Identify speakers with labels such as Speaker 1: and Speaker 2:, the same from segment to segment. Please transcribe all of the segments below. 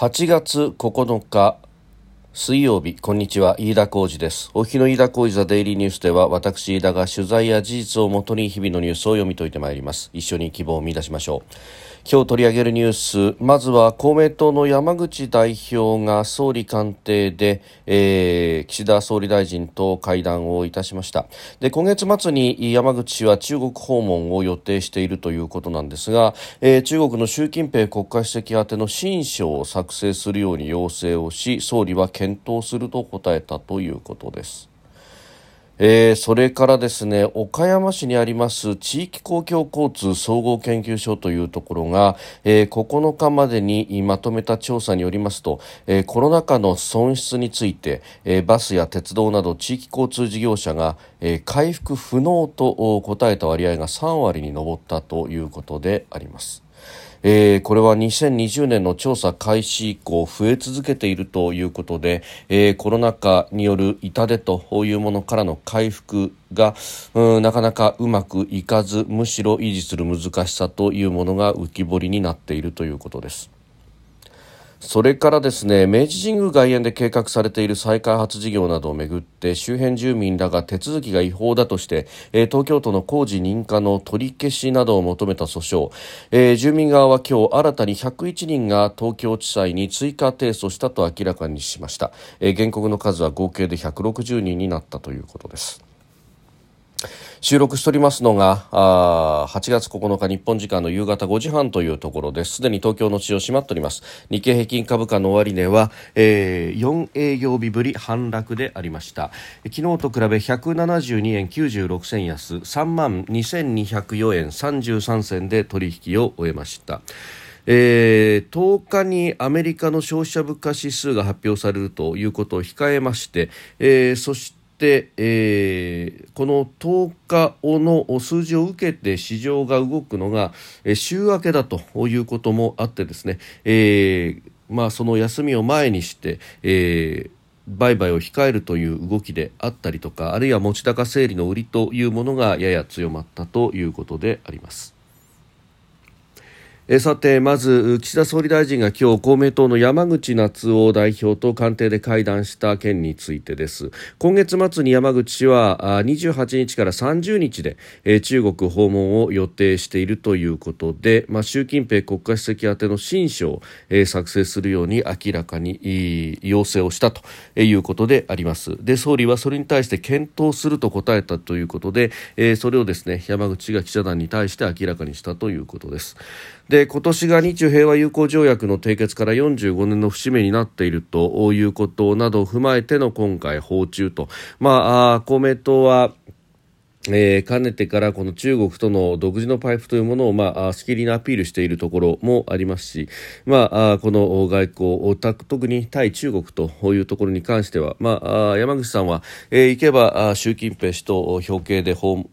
Speaker 1: 8月9日水曜日こんにちは飯田浩二です。お日の飯田浩二ザデイリーニュースでは私飯田が取材や事実をもとに日々のニュースを読み解いてまいります。一緒に希望を見出しましょう。今日取り上げるニュースまずは公明党の山口代表が総理官邸で、えー、岸田総理大臣と会談をいたしました。で今月末に山口氏は中国訪問を予定しているということなんですが、えー、中国の習近平国家主席宛ての親書を作成するように要請をし総理は検討すると答えたということですえー、それからですね岡山市にあります地域公共交通総合研究所というところが、えー、9日までにまとめた調査によりますと、えー、コロナ禍の損失について、え、バスや鉄道など地域交通事業者が、え、回復不能と答えた割合が3割に上ったということであります。えー、これは2020年の調査開始以降増え続けているということで、えー、コロナ禍による痛手というものからの回復がなかなかうまくいかずむしろ維持する難しさというものが浮き彫りになっているということです。それからですね明治神宮外苑で計画されている再開発事業などをめぐって周辺住民らが手続きが違法だとして、えー、東京都の工事認可の取り消しなどを求めた訴訟、えー、住民側は今日新たに101人が東京地裁に追加提訴したと明らかにしました、えー、原告の数は合計で160人になったということです。収録しておりますのがあ8月9日日本時間の夕方5時半というところです。すでに東京の市場閉まっております。日経平均株価の終値は、えー、4営業日ぶり反落でありました。昨日と比べ172円96銭安3万2204円33銭で取引を終えました。えー、10日にアメリカの消費者物価指数が発表されるということを控えまして、えー、そして、えー、この10日の数字を受けて市場が動くのが、えー、週明けだということもあってですね、えーまあ、その休みを前にして、えー売買を控えるという動きであったりとかあるいは持ち高整理の売りというものがやや強まったということであります。えさてまず岸田総理大臣が今日公明党の山口夏夫代表と官邸で会談した件についてです。今月末に山口氏は28日から30日で、中国訪問を予定しているということで、まあ、習近平国家主席宛ての親書を、作成するように明らかに要請をしたということであります。で総理はそれに対して検討すると答えたということで、それをですね山口氏が記者団に対して明らかにしたということです。で今年が日中平和友好条約の締結から45年の節目になっているということなどを踏まえての今回訪中と、まあ、公明党はえー、かねてからこの中国との独自のパイプというものを、まあ、しきりにアピールしているところもありますし、まあ、この外交、特に対中国というところに関しては、まあ、山口さんは、えー、行けば習近平氏と表敬で会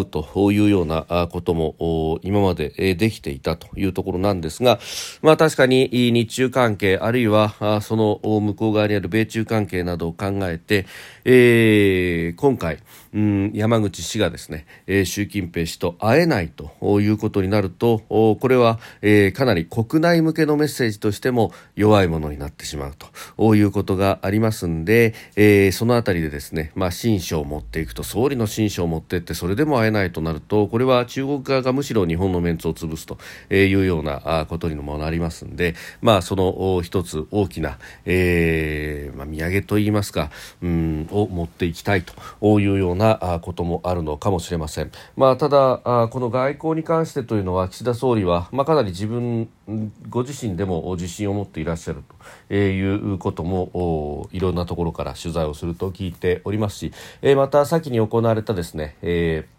Speaker 1: うというようなことも今までできていたというところなんですが、まあ、確かに日中関係、あるいはその向こう側にある米中関係などを考えて、えー、今回、うん、山口氏がですね、えー、習近平氏と会えないということになるとこれは、えー、かなり国内向けのメッセージとしても弱いものになってしまうということがありますんで、えー、そのあたりでですね、まあ、新書を持っていくと総理の新書を持っていってそれでも会えないとなるとこれは中国側がむしろ日本のメンツを潰すというようなことにもなりますんで、まあ、その一つ大きな、えーまあ、土産といいますか、うんを持っていきたいというようなこともあるのかもしれません。まあ、ただこの外交に関してというのは岸田総理は、まあ、かなり自分ご自身でも自信を持っていらっしゃるということもいろんなところから取材をすると聞いておりますしまた先に行われたですね、えー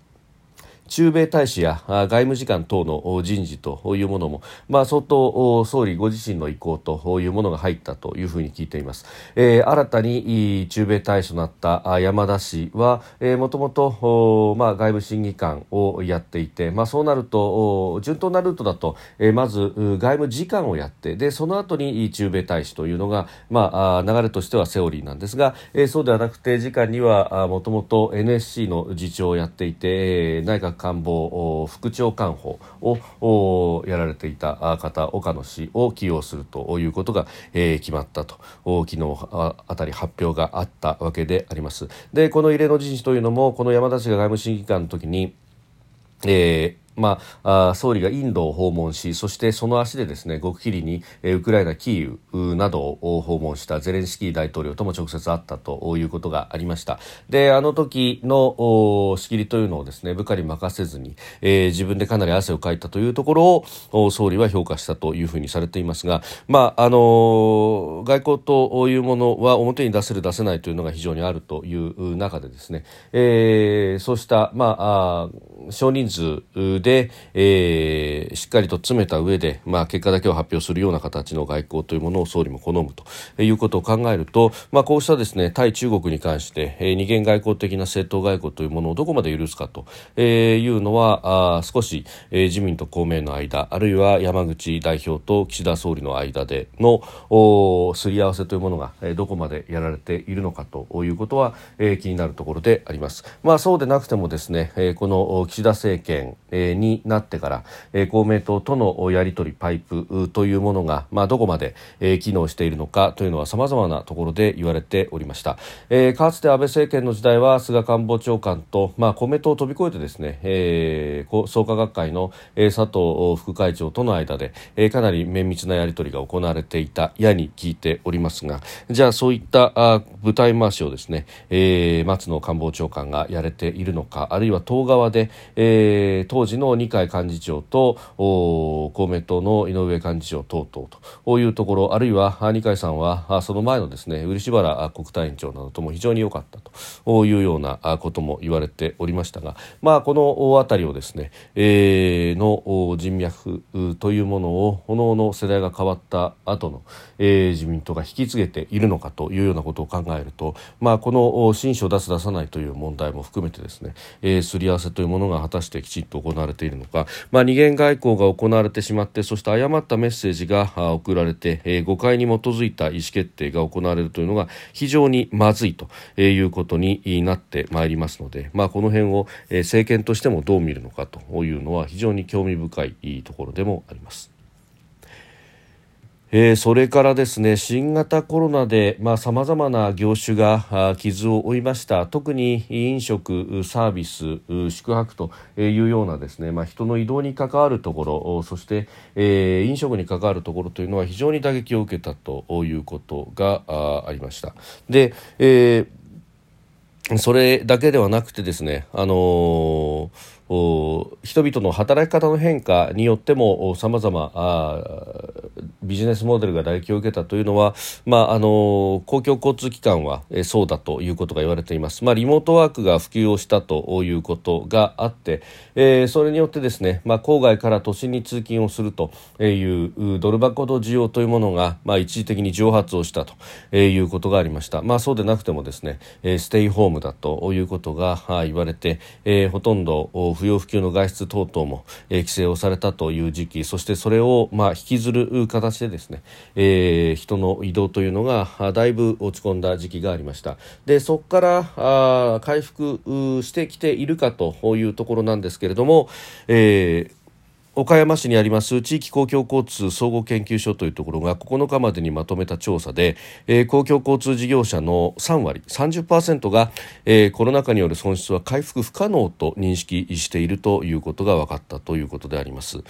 Speaker 1: 駐米大使や外務次官等の人事というものも、まあ、相当総理ご自身の意向というものが入ったというふうに聞いています、えー、新たに駐米大使となった山田氏はもともと外務審議官をやっていて、まあ、そうなると順当なルートだと、えー、まず外務次官をやってでその後に駐米大使というのが、まあ、流れとしてはセオリーなんですが、えー、そうではなくて次官にはもともと NSC の次長をやっていて内閣官房副長官補をやられていた方岡野氏を起用するということが、えー、決まったと。昨日あたり発表があったわけであります。でこの異例の人事というのもこの山田氏が外務審議官の時にえーまあ、総理がインドを訪問しそしてその足でですね極秘裏に、ウクライナキーウなどを訪問したゼレンスキー大統領とも直接会ったということがありました。であの時の仕切りというのをですね部下に任せずに、えー、自分でかなり汗をかいたというところを総理は評価したというふうにされていますが、まああの外交というものは表に出せる出せないというのが非常にあるという中でですね、えー、そうした、まあ、少人数で、でえー、しっかりと詰めた上で、まあ、結果だけを発表するような形の外交というものを総理も好むということを考えると、まあ、こうしたですね対中国に関して、えー、二元外交的な政党外交というものをどこまで許すかと、えー、いうのはあ少し、えー、自民と公明の間あるいは山口代表と岸田総理の間でのおすり合わせというものが、えー、どこまでやられているのかということは、えー、気になるところであります。まあ、そうでなくてもですね、えー、この岸田政権、えー、になってから、えー、公明党とのやり取りパイプというものが、まあ、どこまで、えー、機能しているのかというのは様々なところで言われておりました、えー、かつて安倍政権の時代は菅官房長官と、まあ、公明党を飛び越えてですね、えー、創価学会の、えー、佐藤副会長との間で、えー、かなり綿密なやり取りが行われていたやに聞いておりますがじゃあそういったあ舞台回しをですね、えー、松野官房長官がやれているのかあるいは党側で、えー、当時の二階幹事長と公明党の井上幹事長等々というところあるいは二階さんはその前のですね漆原国対委員長などとも非常に良かったというようなことも言われておりましたが、まあ、この辺りをですね、えー、の人脈というものを各々世代が変わった後の、えー、自民党が引き継げているのかというようなことを考えると、まあ、この新書を出す出さないという問題も含めてですね、えー、すり合わせというものが果たしてきちっと行われているのか、まあ、二元外交が行われてしまってそして誤ったメッセージが送られて、えー、誤解に基づいた意思決定が行われるというのが非常にまずいということになってまいりますので、まあ、この辺を、政権としてもどう見るのかというのは非常に興味深いところでもあります。えー、それからですね新型コロナでさまざ、まな業種が傷を負いました特に飲食、サービス、宿泊というようなですね、まあ、人の移動に関わるところそして、えー、飲食に関わるところというのは非常に打撃を受けたということがありました。で、えー、それだけではなくてですね、あのー人々の働き方の変化によってもさまざまビジネスモデルが打撃を受けたというのは、まあ、あの公共交通機関は、そうだということが言われています、まあ、リモートワークが普及をしたということがあって、えー、それによってですね、まあ、郊外から都心に通勤をするというドル箱の需要というものが、まあ、一時的に蒸発をしたということがありました、まあ、そうでなくてもですねステイホームだということが言われて、えー、ほとんど不要不急の外出等々も、えー、規制をされたという時期そしてそれを、まあ、引きずる形でですね、えー、人の移動というのがだいぶ落ち込んだ時期がありました。でそこからあ回復してきているかというところなんですけれども、えー岡山市にあります地域公共交通総合研究所というところが9日までにまとめた調査で、えー、公共交通事業者の3割30%が、えー、コロナ禍による損失は回復不可能と認識しているということが分かったということであります。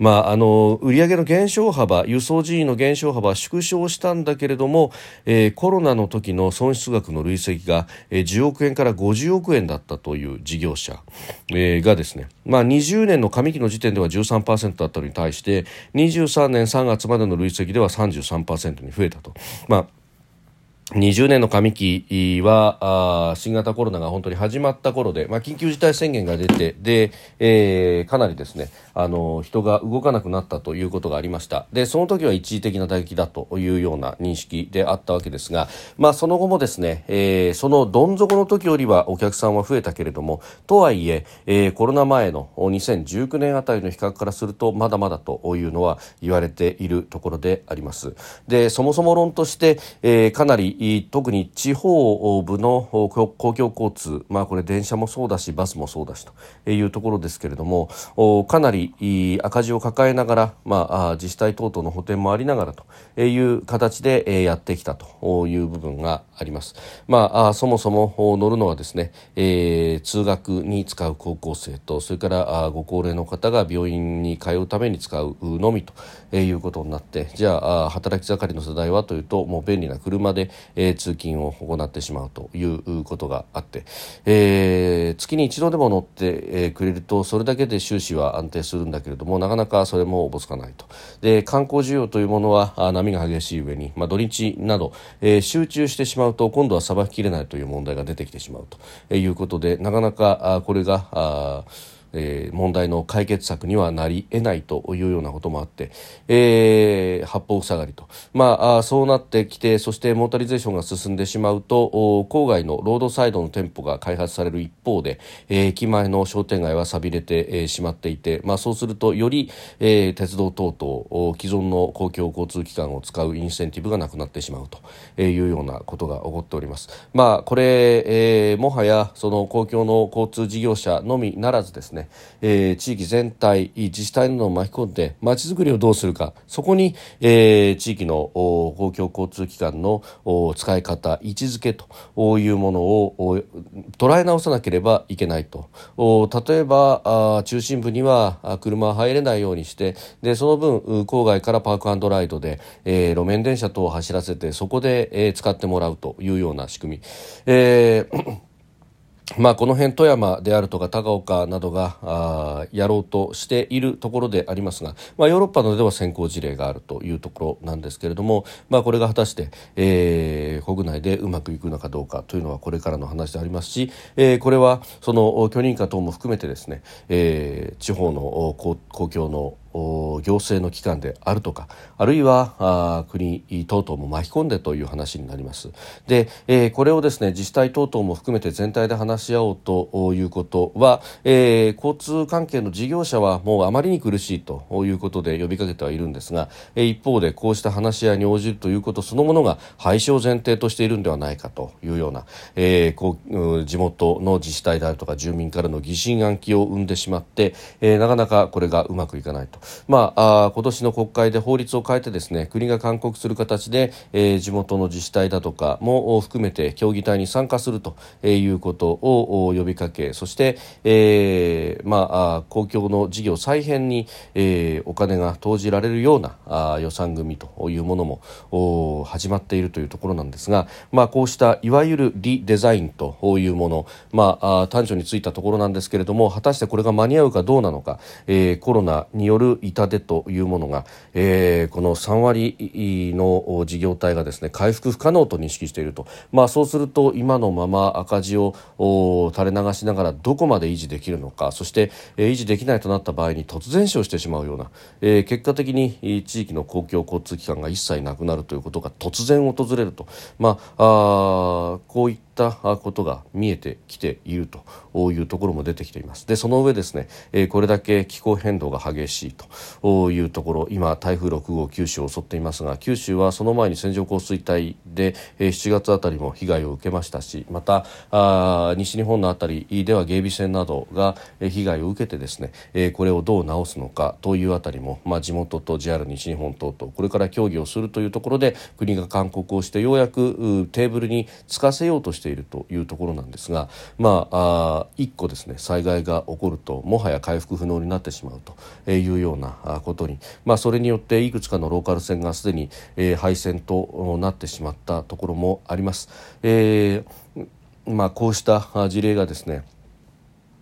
Speaker 1: まあ、あの売上の減少幅輸送人員の減少幅は縮小したんだけれども、えー、コロナの時の損失額の累積が、えー、10億円から50億円だったという事業者、えー、がですね、まあ、20年の上期の時点では13%だったのに対して23年3月までの累積では33%に増えたと。まあ20年の上期は新型コロナが本当に始まった頃で、まあ、緊急事態宣言が出てで、えー、かなりですねあの人が動かなくなったということがありました。でその時は一時的な打撃だというような認識であったわけですが、まあ、その後もですね、えー、そのどん底の時よりはお客さんは増えたけれどもとはいええー、コロナ前の2019年あたりの比較からするとまだまだというのは言われているところであります。でそもそも論として、えー、かなりり特に地方部の公共交通、まあ、これ電車もそうだしバスもそうだしというところですけれどもかなり赤字を抱えながら、まあ、自治体等々の補填もありながらという形でやってきたという部分があります。まあ、そもそも乗るのはですね、えー、通学に使う高校生とそれからご高齢の方が病院に通うために使うのみということになってじゃあ働き盛りの世代はというともう便利な車で、えー、通勤を行ってしまうということがあって、えー、月に一度でも乗って、えー、くれるとそれだけで収支は安定するんだけれどもなかなかそれもおぼつかないと。で観光需要というものは波が激しい上に、まあ、土日など、えー、集中してしまうと今度はさばききれないという問題が出てきてしまうということでなかなかこれがあえー、問題の解決策にはなり得ないというようなこともあって、えー、八方塞がりと、まあ、そうなってきてそしてモータリゼーションが進んでしまうと郊外のロードサイドの店舗が開発される一方で、えー、駅前の商店街は寂れて、えー、しまっていて、まあ、そうするとより、えー、鉄道等々既存の公共交通機関を使うインセンティブがなくなってしまうというようなことが起こっております。まあ、これ、えー、もはやその公共の交通事業者のみならずですねね、えー、地域全体自治体などを巻き込んでまちづくりをどうするか。そこに、えー、地域の公共交通機関の使い方位置づけというものを捉え直さなければいけないと。例えば中心部には車は入れないようにしてでその分郊外からパークライドで、えー、路面電車等を走らせてそこで、えー、使ってもらうというような仕組み、えーまあ、この辺富山であるとか高岡などがやろうとしているところでありますが、まあ、ヨーロッパなどでは先行事例があるというところなんですけれども、まあ、これが果たして、えー、国内でうまくいくのかどうかというのはこれからの話でありますし、えー、これはその許認可等も含めてですね、えー、地方の公共の行政の機関であるとかあるいはあ国等々も巻き込んでという話になります。で、えー、これをですね自治体等々も含めて全体で話し合おうということは、えー、交通関係の事業者はもうあまりに苦しいということで呼びかけてはいるんですが、えー、一方でこうした話し合いに応じるということそのものが廃止を前提としているんではないかというような、えー、こう地元の自治体であるとか住民からの疑心暗鬼を生んでしまって、えー、なかなかこれがうまくいかないと。まあ、あ今年の国会で法律を変えてですね国が勧告する形で、えー、地元の自治体だとかも含めて協議体に参加するということを呼びかけそして、えー、まあ、公共の事業再編に、えー、お金が投じられるようなあ予算組というものも始まっているというところなんですが、まあ、こうしたいわゆるリデザインというもの、まあ、あ短所についたところなんですけれども果たしてこれが間に合うかどうなのか、えー、コロナによる痛手というものが、えー、この3割の事業体がですね回復不可能と認識していると、まあ、そうすると今のまま赤字を垂れ流しながらどこまで維持できるのかそして、えー、維持できないとなった場合に突然死をしてしまうような、えー、結果的に地域の公共交通機関が一切なくなるということが突然訪れると、まあ、あこういったったことが見えてきているというところも出てきています。でその上ですね、えこれだけ気候変動が激しいというところ今台風6号九州を襲っていますが九州はその前に線状降水帯で、え7月あたりも被害を受けましたしまたあ西日本のあたりでは芸備線などが被害を受けてですね、えこれをどう直すのかというあたりも、まあ、地元と JR 西日本等々これから協議をするというところで国が勧告をしてようやくテーブルにつかせようとしてしているというところなんですが、まあ、あ1個ですね災害が起こるともはや回復不能になってしまうというようなことに、まあ、それによっていくつかのローカル線がすでに、えー、廃線となってしまったところもあります。えーまあ、こうした事例がですね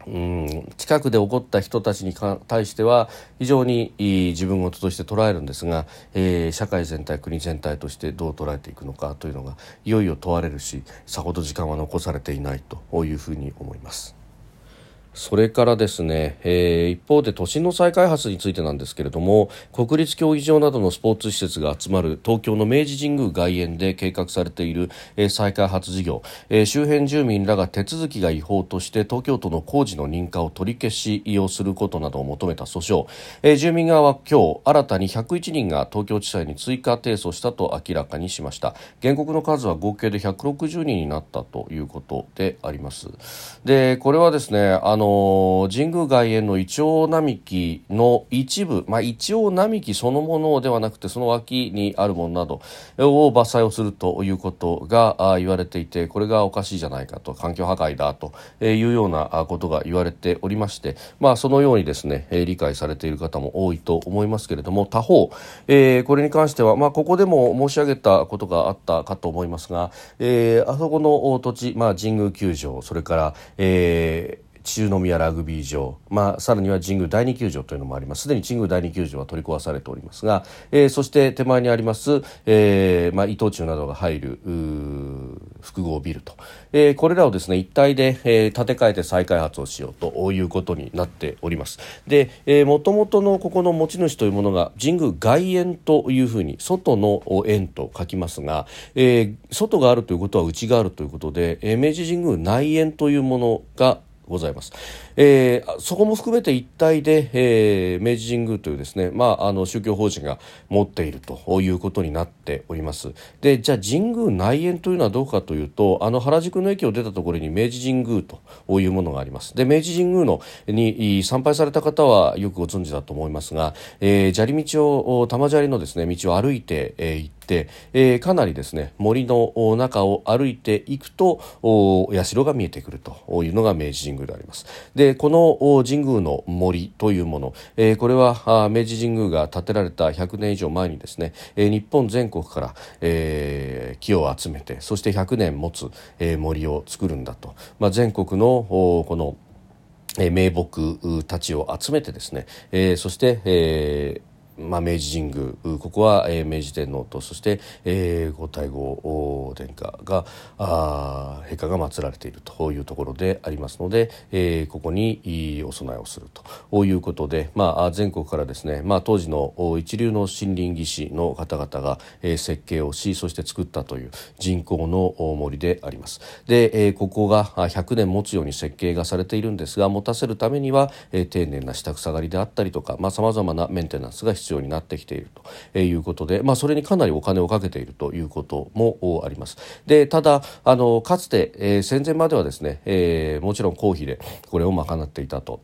Speaker 1: うん近くで起こった人たちに対しては非常に自分事として捉えるんですが、えー、社会全体国全体としてどう捉えていくのかというのがいよいよ問われるしさほど時間は残されていないというふうに思います。それからですね、えー、一方で都心の再開発についてなんですけれども国立競技場などのスポーツ施設が集まる東京の明治神宮外苑で計画されている、えー、再開発事業、えー、周辺住民らが手続きが違法として東京都の工事の認可を取り消しをすることなどを求めた訴訟、えー、住民側は今日新たに101人が東京地裁に追加提訴したと明らかにしました。原告の数は合計で160人になったということであります。でこれはですねあの神宮外苑のイチョウ並木の一部、まあ、イチョウ並木そのものではなくてその脇にあるものなどを伐採をするということが言われていてこれがおかしいじゃないかと環境破壊だというようなことが言われておりまして、まあ、そのようにですね理解されている方も多いと思いますけれども他方、えー、これに関しては、まあ、ここでも申し上げたことがあったかと思いますが、えー、あそこの土地、まあ、神宮球場それから、えー中宮ラグビー場、まあ、さらには神宮第二球場というのもあります。すでに神宮第二球場は取り壊されておりますが、えー、そして手前にあります、えーまあ、伊藤忠などが入る複合ビルと、えー、これらをですね一体で、えー、建て替えて再開発をしようということになっております。で、えー、元々のここの持ち主というものが神宮外苑というふうに外の園と書きますが、えー、外があるということは内があるということで、えー、明治神宮内苑というものがございます。えー、そこも含めて一体で、えー、明治神宮というですね、まあ、あの宗教法人が持っているということになっております。で、じゃあ神宮内苑というのはどうかというと、あの原宿の駅を出たところに明治神宮というものがあります。で、明治神宮のに参拝された方はよくご存知だと思いますが、えー、砂利道を玉砂利のですね道を歩いて、えー、行って、えー、かなりですね森の中を歩いていくとお社が見えてくるというのが明治神宮であります。でこの神宮の森というもの、えー、これは明治神宮が建てられた100年以上前にですね、えー、日本全国から、えー、木を集めてそして100年持つ、えー、森を作るんだと、まあ、全国のこの名木たちを集めてですね、えー、そして、えーまあ、明治神宮ここは、えー、明治天皇とそして、えー、皇太后殿下があ陛下が祀られているというところでありますので、えー、ここにお供えをするということで、まあ、全国からですね、まあ、当時の一流の森林技師の方々が、えー、設計をしそして作ったという人工の森であります。で、えー、ここが100年持つように設計がされているんですが持たせるためには、えー、丁寧な下草刈りであったりとかさまざ、まなメンテナンスが必要必要になってきているということで、まあ、それにかなりお金をかけているということもあります。でただあのかつて、えー、戦前まではですね、えー、もちろん公費でこれを賄っていたと。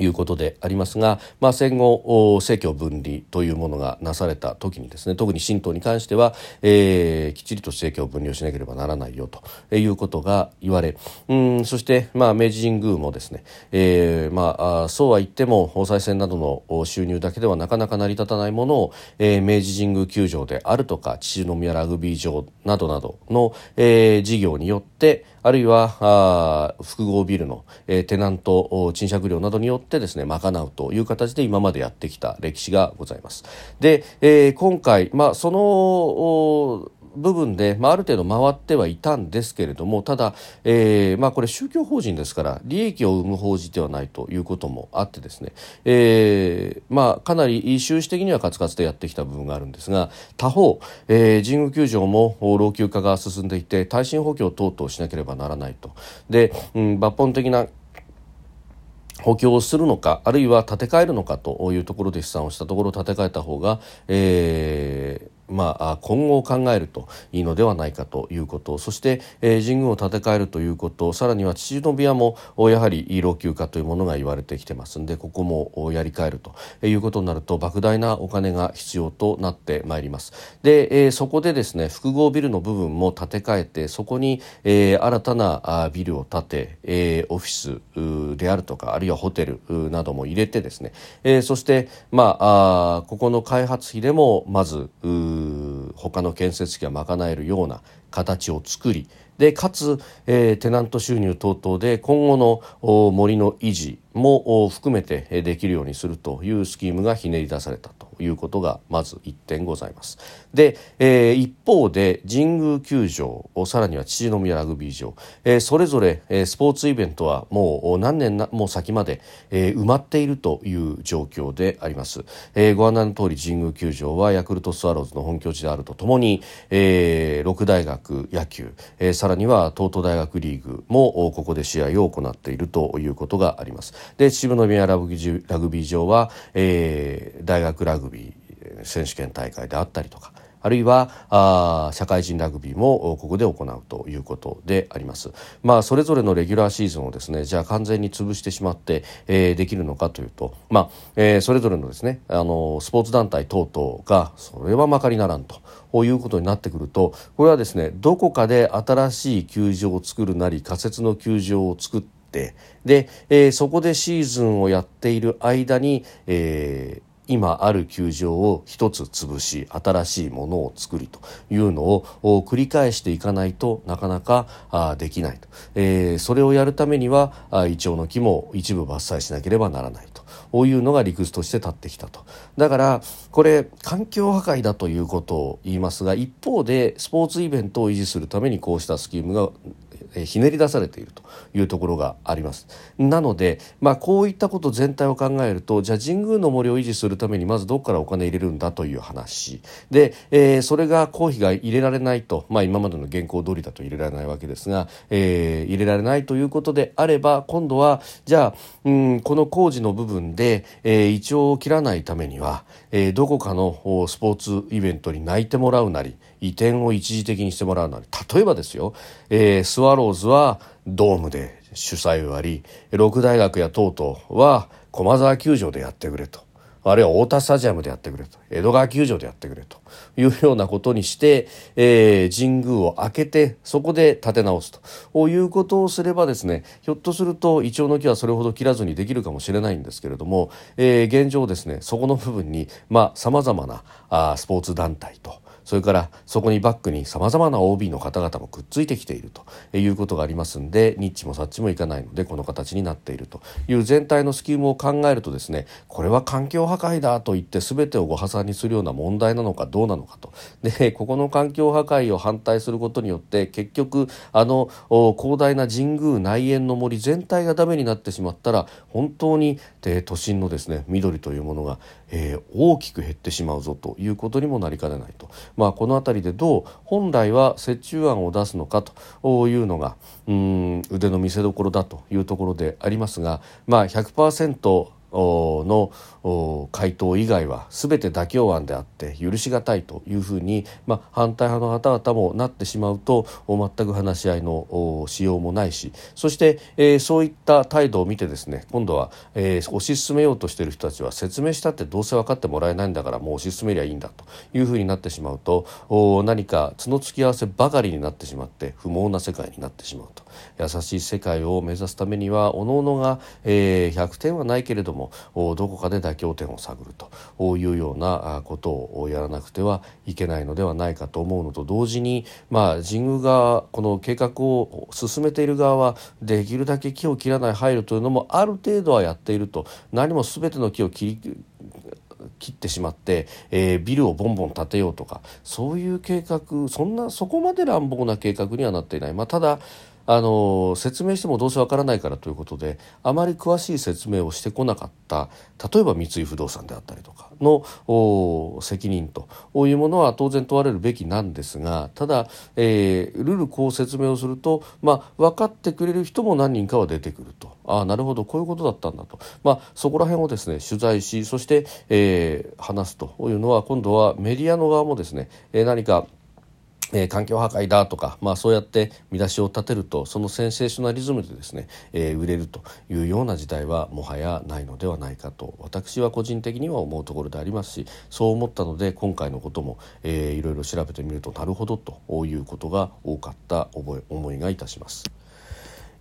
Speaker 1: いうことでありますが、まあ、戦後政教分離というものがなされた時にですね特に神道に関しては、えー、きっちりと政教分離をしなければならないよということが言われうんそして、まあ、明治神宮もですね、えーまあ、そうは言っても総裁選などの収入だけではなかなか成り立たないものを、えー、明治神宮球場であるとか秩父宮ラグビー場などなどの、えー、事業によってあるいはあ複合ビルの、えー、テナント賃借料などによってですね賄うという形で今までやってきた歴史がございます。で、えー、今回、まあ、その部分で、まあ、ある程度回ってはいたんですけれどもただ、えーまあ、これ宗教法人ですから利益を生む法人ではないということもあってですね、えーまあ、かなり収支的にはカツカツでやってきた部分があるんですが他方、えー、神宮球場も老朽化が進んでいて耐震補強等々しなければならないと。で、うん、抜本的な補強をするのかあるいは建て替えるのかというところで試算をしたところ建て替えた方が、えーまあ、今後を考えるといいのではないかということ。そして、えー、神宮を建て替えるということ。さらには秩父宮もやはり老朽化というものが言われてきてますんでここもやり替えるということになると莫大なお金が必要となってまいります。で、えー、そこでですね複合ビルの部分も建て替えてそこに、えー、新たなビルを建て、えー、オフィスであるとかあるいはホテルなども入れてですね、えー、そしてまああここの開発費でもまずう他の建設費が賄えるような形を作りでかつ、えー、テナント収入等々で今後の森の維持も含めてできるようにするというスキームがひねり出されたと。いうことがまず1点ございます。で、えー、一方で神宮球場さらには秩父宮ラグビー場、えー、それぞれ、えー、スポーツイベントはもう何年なもう先まで、えー、埋まっているという状況であります、えー、ご案内の通り神宮球場はヤクルトスワローズの本拠地であるとともに、えー、六大学野球、えー、さらには東都大学リーグもここで試合を行っているということがあります。で秩父宮ラグビー場は、えー、大学ラグビー選手権大会であったりとかあるいはあ社会人ラグビーもここで行うということであります。まあそれぞれのレギュラーシーズンをですねじゃあ完全に潰してしまって、えー、できるのかというとまあ、えー、それぞれのですねあのスポーツ団体等々がそれはまかりならんと。いうことになってくるとこれはですねどこかで新しい球場を作るなり仮設の球場を作ってで、えー、そこでシーズンをやっている間に、えー、今ある球場を一つ潰し新しいものを作りというのを繰り返していかないとなかなかできないと、えー、それをやるためにはイチョウの木も一部伐採しなければならないと。こういうのが理屈として立ってきたとだからこれ環境破壊だということを言いますが一方でスポーツイベントを維持するためにこうしたスキームがひねり出されているというところがあります。なので、まあ、こういったこと全体を考えるとじゃあ神宮の森を維持するためにまずどこからお金入れるんだという話。で、えー、それが公費が入れられないと、まあ、今までの原稿通りだと入れられないわけですが、えー、入れられないということであれば今度はじゃあ、うん、この工事の部分で、えー、イチョウを切らないためには、えー、どこかのスポーツイベントに泣いてもらうなり移転を一時的にしてもらうなり例えばですよ、えー、スワローズはドームで主催をやり六大学や等々は駒沢球場でやってくれと。あるいは太田スタジアムでやってくれと。江戸川球場でやってくれと。いうようなことにして、えー、神宮を開けてそこで立て直すと。いうことをすればですねひょっとするとイチョウの木はそれほど切らずにできるかもしれないんですけれども、えー、現状ですねそこの部分にさまざ、まなあスポーツ団体とそれからそこにバックにさまざまな OB の方々もくっついてきているということがありますんでニッチもサッチもいかないのでこの形になっているという全体のスキームを考えるとですねこれは環境破壊だと言って全てをご破産にするような問題なのかどうなのかとでここの環境破壊を反対することによって結局あの広大な神宮内縁の森全体がダメになってしまったら本当に都心のですね緑というものが、えー、大きく減ってしまうぞということにもなりかねないと。まあ、この辺りでどう本来は折衷案を出すのかというのがうん腕の見せどころだというところでありますが、まあ100%の回答以外は全て妥協案であって許し難いというふうに、まあ、反対派の方々もなってしまうと全く話し合いのしようもないしそして、えー、そういった態度を見てですね今度は、えー、推し進めようとしている人たちは説明したってどうせ分かってもらえないんだからもう推し進めりゃいいんだというふうになってしまうと何か角突き合わせばかりになってしまって不毛な世界になってしまうと。優しい世界を目指すためには各々が、えー、100点はないけれどもどこかで妥協点を探るというようなことをやらなくてはいけないのではないかと思うのと同時に、まあ、神宮側この計画を進めている側はできるだけ木を切らない配慮というのもある程度はやっていると何も全ての木を切り切ってしまって、えー、ビルをボンボン建てようとかそういう計画そんなそこまで乱暴な計画にはなっていない。まあ、ただあの説明してもどうせわからないからということであまり詳しい説明をしてこなかった例えば三井不動産であったりとかの責任というものは当然問われるべきなんですがただ、えー、ルールこう説明をすると、まあ、分かってくれる人も何人かは出てくると。ああなるほどこういうことだったんだと、まあ、そこら辺をですね取材しそして、えー、話すというのは今度はメディアの側もですね、えー、何かえー、環境破壊だとか、まあ、そうやって見出しを立てるとそのセンセーショナリズムでですね、えー、売れるというような時代はもはやないのではないかと私は個人的には思うところでありますしそう思ったので今回のことも、えー、いろいろ調べてみるとなるほどということが多かった覚え思いがいたします。